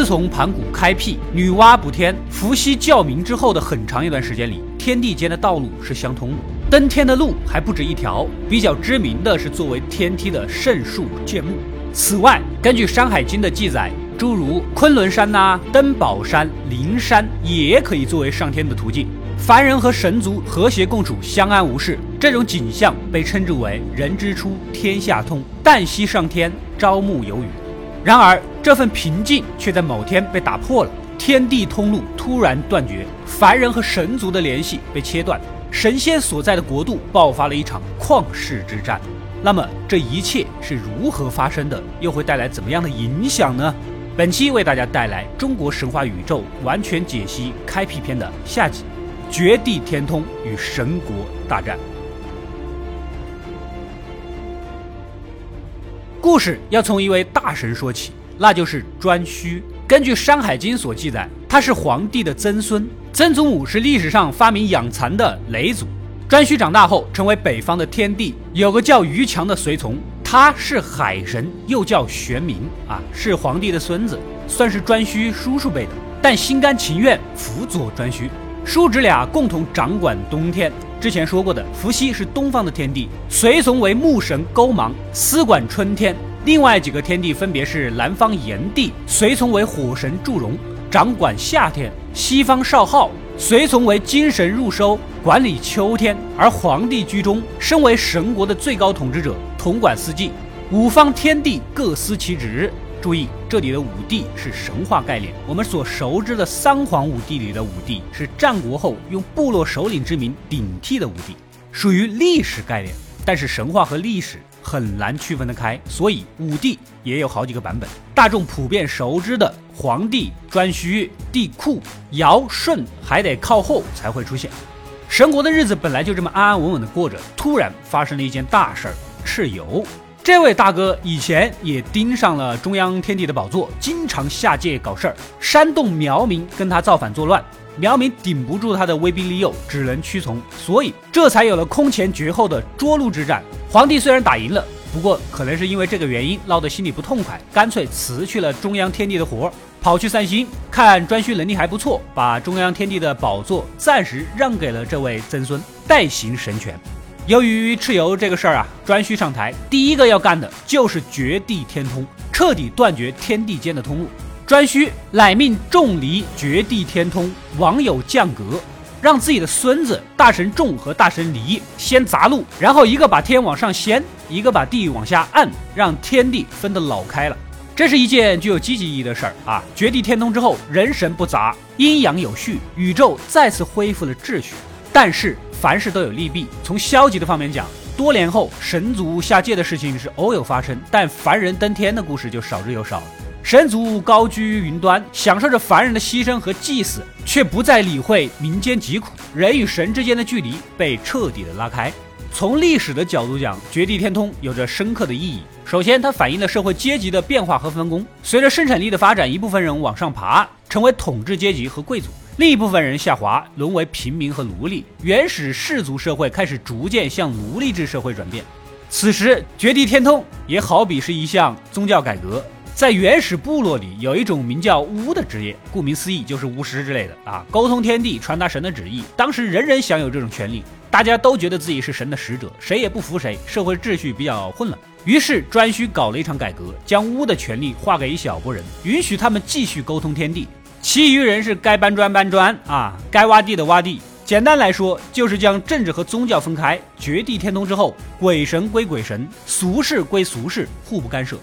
自从盘古开辟、女娲补天、伏羲教民之后的很长一段时间里，天地间的道路是相通的，登天的路还不止一条。比较知名的是作为天梯的圣树剑木。此外，根据《山海经》的记载，诸如昆仑山呐、登宝山、灵山也可以作为上天的途径。凡人和神族和谐共处，相安无事，这种景象被称之为“人之初，天下通；旦夕上天，朝暮有雨”。然而，这份平静却在某天被打破了，天地通路突然断绝，凡人和神族的联系被切断，神仙所在的国度爆发了一场旷世之战。那么，这一切是如何发生的？又会带来怎么样的影响呢？本期为大家带来中国神话宇宙完全解析开辟篇的下集。绝地天通与神国大战，故事要从一位大神说起，那就是颛顼。根据《山海经》所记载，他是黄帝的曾孙，曾祖母是历史上发明养蚕的嫘祖。颛顼长大后成为北方的天帝，有个叫于强的随从，他是海神，又叫玄冥啊，是皇帝的孙子，算是颛顼叔叔辈的，但心甘情愿辅佐颛顼。叔侄俩共同掌管冬天。之前说过的，伏羲是东方的天帝，随从为木神勾芒，司管春天。另外几个天帝分别是南方炎帝，随从为火神祝融，掌管夏天；西方少昊，随从为金神入收，管理秋天。而黄帝居中，身为神国的最高统治者，统管四季。五方天帝各司其职。注意，这里的武帝是神话概念。我们所熟知的三皇五帝里的武帝是战国后用部落首领之名顶替的武帝，属于历史概念。但是神话和历史很难区分得开，所以武帝也有好几个版本。大众普遍熟知的黄帝、颛顼、帝喾、尧、舜还得靠后才会出现。神国的日子本来就这么安安稳稳的过着，突然发生了一件大事儿——蚩尤。这位大哥以前也盯上了中央天帝的宝座，经常下界搞事儿，煽动苗民跟他造反作乱。苗民顶不住他的威逼利诱，只能屈从，所以这才有了空前绝后的涿鹿之战。皇帝虽然打赢了，不过可能是因为这个原因闹得心里不痛快，干脆辞去了中央天帝的活儿，跑去散心。看颛顼能力还不错，把中央天帝的宝座暂时让给了这位曾孙，代行神权。由于蚩尤这个事儿啊，颛顼上台，第一个要干的就是绝地天通，彻底断绝天地间的通路。颛顼乃命仲离绝地天通，王有降格，让自己的孙子大神仲和大神离先砸路，然后一个把天往上掀，一个把地往下按，让天地分得老开了。这是一件具有积极意义的事儿啊！绝地天通之后，人神不杂，阴阳有序，宇宙再次恢复了秩序。但是。凡事都有利弊。从消极的方面讲，多年后神族下界的事情是偶有发生，但凡人登天的故事就少之又少了。神族高居云端，享受着凡人的牺牲和祭祀，却不再理会民间疾苦，人与神之间的距离被彻底的拉开。从历史的角度讲，绝地天通有着深刻的意义。首先，它反映了社会阶级的变化和分工。随着生产力的发展，一部分人往上爬，成为统治阶级和贵族。另一部分人下滑，沦为平民和奴隶。原始氏族社会开始逐渐向奴隶制社会转变。此时，绝地天通也好比是一项宗教改革。在原始部落里，有一种名叫巫的职业，顾名思义就是巫师之类的啊，沟通天地，传达神的旨意。当时人人享有这种权利，大家都觉得自己是神的使者，谁也不服谁，社会秩序比较混乱。于是颛顼搞了一场改革，将巫的权利划给一小波人，允许他们继续沟通天地。其余人是该搬砖搬砖啊，该挖地的挖地。简单来说，就是将政治和宗教分开。绝地天通之后，鬼神归鬼神，俗世归俗世，互不干涉。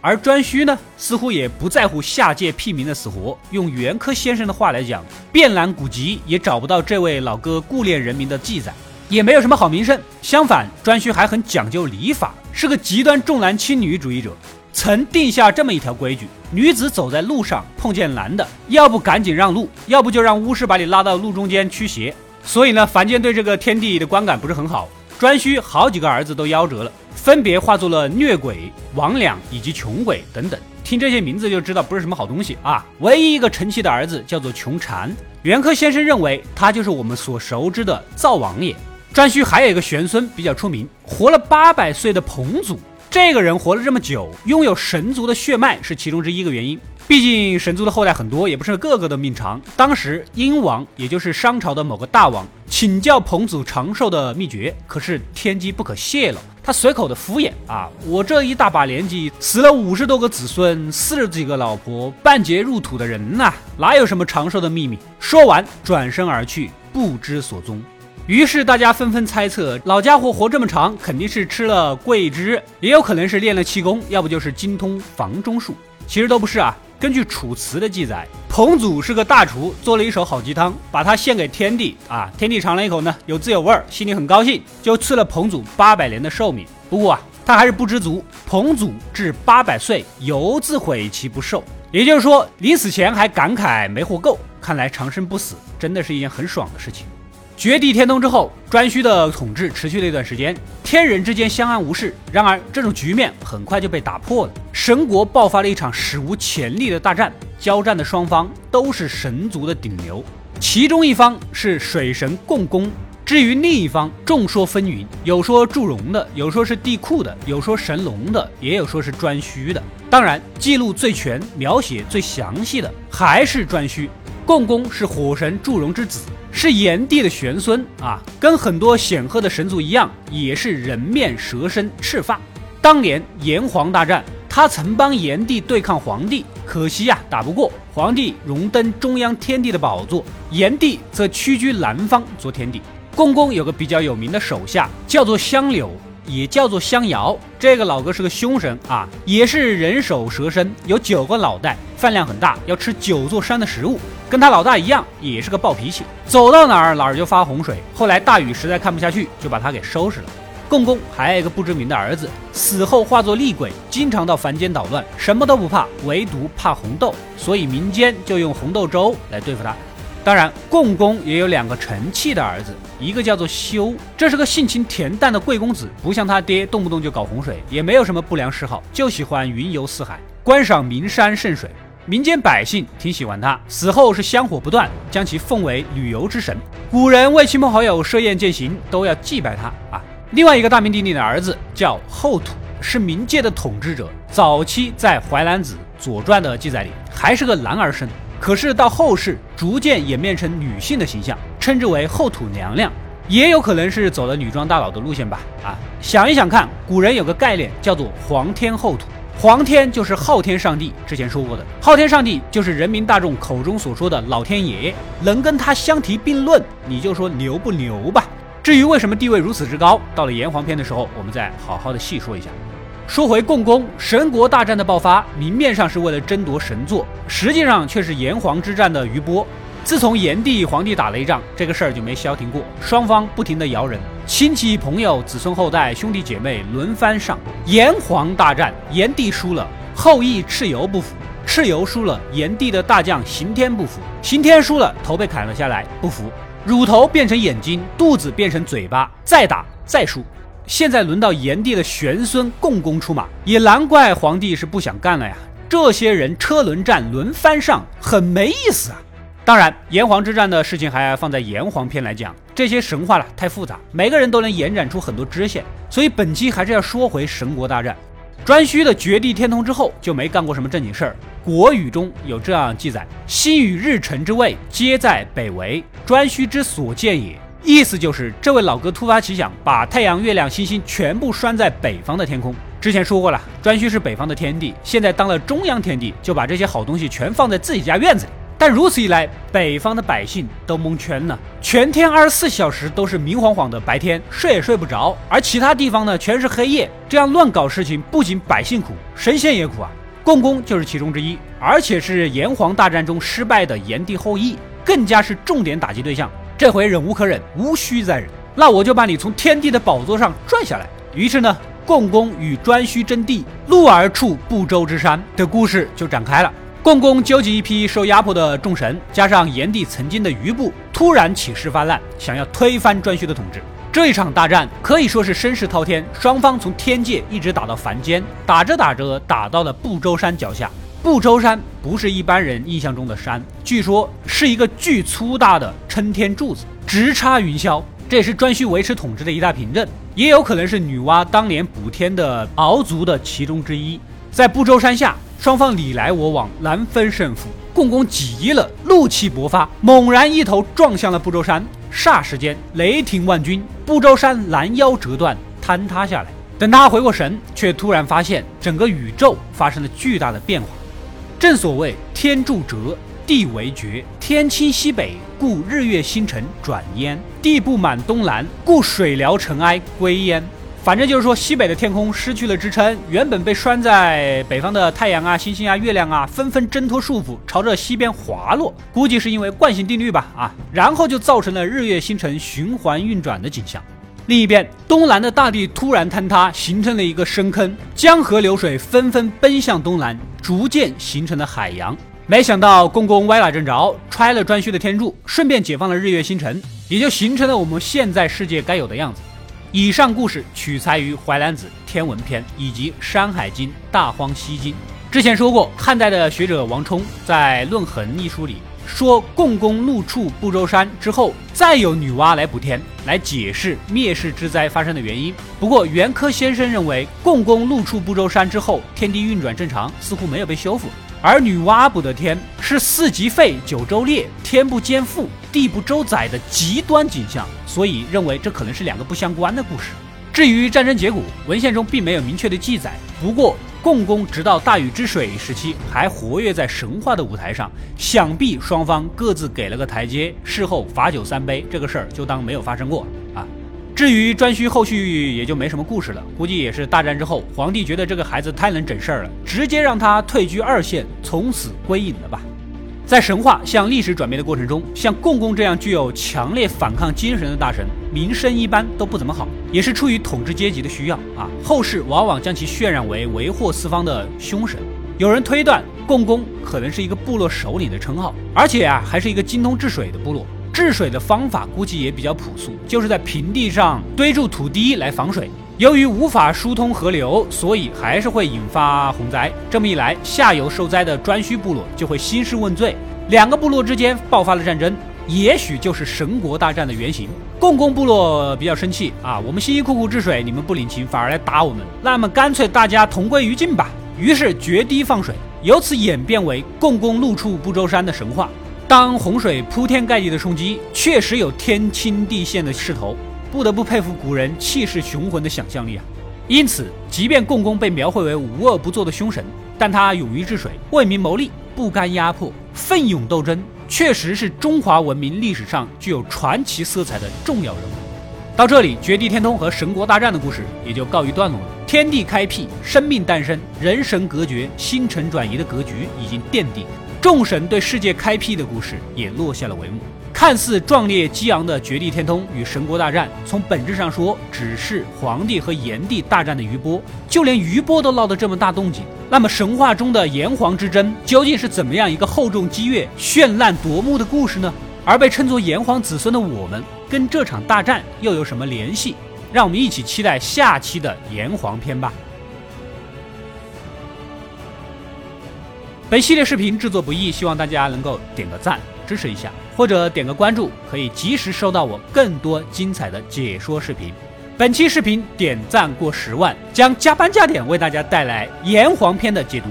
而颛顼呢，似乎也不在乎下界屁民的死活。用袁科先生的话来讲，遍览古籍也找不到这位老哥顾念人民的记载，也没有什么好名声。相反，颛顼还很讲究礼法，是个极端重男轻女主义者。曾定下这么一条规矩：女子走在路上碰见男的，要不赶紧让路，要不就让巫师把你拉到路中间驱邪。所以呢，凡间对这个天地的观感不是很好。颛顼好几个儿子都夭折了，分别化作了虐鬼、魍魉以及穷鬼等等。听这些名字就知道不是什么好东西啊！唯一一个成器的儿子叫做穷禅，袁科先生认为他就是我们所熟知的灶王爷。颛顼还有一个玄孙比较出名，活了八百岁的彭祖。这个人活了这么久，拥有神族的血脉是其中之一个原因。毕竟神族的后代很多，也不是个个的命长。当时殷王，也就是商朝的某个大王，请教彭祖长寿的秘诀，可是天机不可泄露。他随口的敷衍啊，我这一大把年纪，死了五十多个子孙，四十几个老婆，半截入土的人呐，哪有什么长寿的秘密？说完，转身而去，不知所踪。于是大家纷纷猜测，老家伙活这么长，肯定是吃了桂枝，也有可能是练了气功，要不就是精通房中术。其实都不是啊。根据《楚辞》的记载，彭祖是个大厨，做了一手好鸡汤，把它献给天帝啊。天帝尝了一口呢，有滋有味，心里很高兴，就赐了彭祖八百年的寿命。不过啊，他还是不知足，彭祖至八百岁，犹自悔其不寿。也就是说，临死前还感慨没活够。看来长生不死真的是一件很爽的事情。绝地天通之后，颛顼的统治持续了一段时间，天人之间相安无事。然而，这种局面很快就被打破了。神国爆发了一场史无前例的大战，交战的双方都是神族的顶流，其中一方是水神共工，至于另一方，众说纷纭，有说祝融的，有说是帝喾的，有说神龙的，也有说是颛顼的。当然，记录最全、描写最详细的还是颛顼。共工是火神祝融之子。是炎帝的玄孙啊，跟很多显赫的神族一样，也是人面蛇身赤发。当年炎黄大战，他曾帮炎帝对抗黄帝，可惜呀，打不过。黄帝荣登中央天帝的宝座，炎帝则屈居南方做天帝。共工有个比较有名的手下，叫做香柳。也叫做香瑶，这个老哥是个凶神啊，也是人首蛇身，有九个脑袋，饭量很大，要吃九座山的食物。跟他老大一样，也是个暴脾气，走到哪儿哪儿就发洪水。后来大禹实在看不下去，就把他给收拾了。共工还有一个不知名的儿子，死后化作厉鬼，经常到凡间捣乱，什么都不怕，唯独怕红豆，所以民间就用红豆粥来对付他。当然，共工也有两个成器的儿子，一个叫做修，这是个性情恬淡的贵公子，不像他爹动不动就搞洪水，也没有什么不良嗜好，就喜欢云游四海，观赏名山胜水，民间百姓挺喜欢他，死后是香火不断，将其奉为旅游之神。古人为亲朋好友设宴饯行，都要祭拜他啊。另外一个大名鼎鼎的儿子叫后土，是冥界的统治者，早期在《淮南子》《左传》的记载里，还是个男儿身。可是到后世逐渐演变成女性的形象，称之为后土娘娘，也有可能是走了女装大佬的路线吧。啊，想一想看，古人有个概念叫做皇天后土，皇天就是昊天上帝，之前说过的，昊天上帝就是人民大众口中所说的老天爷，能跟他相提并论，你就说牛不牛吧。至于为什么地位如此之高，到了炎黄篇的时候，我们再好好的细说一下。说回共工，神国大战的爆发，明面上是为了争夺神座，实际上却是炎黄之战的余波。自从炎帝、黄帝打了一仗，这个事儿就没消停过，双方不停的摇人，亲戚朋友、子孙后代、兄弟姐妹轮番上。炎黄大战，炎帝输了，后羿、蚩尤不服；蚩尤输了，炎帝的大将刑天不服；刑天输了，头被砍了下来，不服，乳头变成眼睛，肚子变成嘴巴，再打再输。现在轮到炎帝的玄孙共工出马，也难怪皇帝是不想干了呀。这些人车轮战轮番上，很没意思啊。当然，炎黄之战的事情还要放在炎黄篇来讲，这些神话了太复杂，每个人都能延展出很多支线，所以本期还是要说回神国大战。颛顼的绝地天通之后，就没干过什么正经事儿。国语中有这样记载：星与日辰之位，皆在北为颛顼之所见也。意思就是这位老哥突发奇想，把太阳、月亮、星星全部拴在北方的天空。之前说过了，颛顼是北方的天帝，现在当了中央天帝，就把这些好东西全放在自己家院子里。但如此一来，北方的百姓都蒙圈了，全天二十四小时都是明晃晃的白天，睡也睡不着；而其他地方呢，全是黑夜。这样乱搞事情，不仅百姓苦，神仙也苦啊。共工就是其中之一，而且是炎黄大战中失败的炎帝后裔，更加是重点打击对象。这回忍无可忍，无需再忍，那我就把你从天帝的宝座上拽下来。于是呢，共工与颛顼争地，怒而触不周之山的故事就展开了。共工纠集一批受压迫的众神，加上炎帝曾经的余部，突然起事发难，想要推翻颛顼的统治。这一场大战可以说是声势滔天，双方从天界一直打到凡间，打着打着打到了不周山脚下。不周山不是一般人印象中的山，据说是一个巨粗大的撑天柱子，直插云霄。这也是颛顼维持统治的一大凭证。也有可能是女娲当年补天的鳌族的其中之一。在不周山下，双方你来我往，难分胜负。共工急了，怒气勃发，猛然一头撞向了不周山。霎时间，雷霆万钧，不周山拦腰折断，坍塌下来。等他回过神，却突然发现整个宇宙发生了巨大的变化。正所谓天柱折，地为绝，天倾西北，故日月星辰转焉；地不满东南，故水潦尘埃归焉。反正就是说，西北的天空失去了支撑，原本被拴在北方的太阳啊、星星啊、月亮啊，纷纷挣脱束缚，朝着西边滑落。估计是因为惯性定律吧，啊，然后就造成了日月星辰循环运转的景象。另一边，东南的大地突然坍塌，形成了一个深坑，江河流水纷纷奔向东南，逐渐形成了海洋。没想到公公歪打正着，揣了颛顼的天柱，顺便解放了日月星辰，也就形成了我们现在世界该有的样子。以上故事取材于《淮南子·天文篇》以及《山海经·大荒西经》。之前说过，汉代的学者王充在《论衡》一书里说，共工怒触不周山之后，再有女娲来补天，来解释灭世之灾发生的原因。不过，袁科先生认为，共工怒触不周山之后，天地运转正常，似乎没有被修复。而女娲补的天是四极废，九州裂，天不兼覆，地不周载的极端景象，所以认为这可能是两个不相关的故事。至于战争结果，文献中并没有明确的记载。不过，共工直到大禹治水时期还活跃在神话的舞台上，想必双方各自给了个台阶，事后罚酒三杯，这个事儿就当没有发生过啊。至于颛顼后续也就没什么故事了，估计也是大战之后，皇帝觉得这个孩子太能整事儿了，直接让他退居二线，从此归隐了吧。在神话向历史转变的过程中，像共工这样具有强烈反抗精神的大神，名声一般都不怎么好，也是出于统治阶级的需要啊。后世往往将其渲染为为祸四方的凶神。有人推断，共工可能是一个部落首领的称号，而且啊，还是一个精通治水的部落。治水的方法估计也比较朴素，就是在平地上堆筑土堤来防水。由于无法疏通河流，所以还是会引发洪灾。这么一来，下游受灾的颛顼部落就会兴师问罪，两个部落之间爆发了战争，也许就是神国大战的原型。共工部落比较生气啊，我们辛辛苦苦治水，你们不领情，反而来打我们，那么干脆大家同归于尽吧。于是决堤放水，由此演变为共工怒触不周山的神话。当洪水铺天盖地的冲击，确实有天倾地陷的势头，不得不佩服古人气势雄浑的想象力啊！因此，即便共工被描绘为无恶不作的凶神，但他勇于治水，为民谋利，不甘压迫，奋勇斗争，确实是中华文明历史上具有传奇色彩的重要人物。到这里，绝地天通和神国大战的故事也就告一段落了。天地开辟，生命诞生，人神隔绝，星辰转移的格局已经奠定。众神对世界开辟的故事也落下了帷幕。看似壮烈激昂的绝地天通与神国大战，从本质上说，只是黄帝和炎帝大战的余波。就连余波都闹得这么大动静，那么神话中的炎黄之争究竟是怎么样一个厚重激越、绚烂夺目的故事呢？而被称作炎黄子孙的我们，跟这场大战又有什么联系？让我们一起期待下期的炎黄篇吧。本系列视频制作不易，希望大家能够点个赞支持一下，或者点个关注，可以及时收到我更多精彩的解说视频。本期视频点赞过十万，将加班加点为大家带来炎黄篇的解读。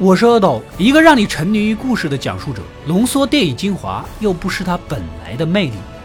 我是阿斗，一个让你沉迷于故事的讲述者，浓缩电影精华，又不失它本来的魅力。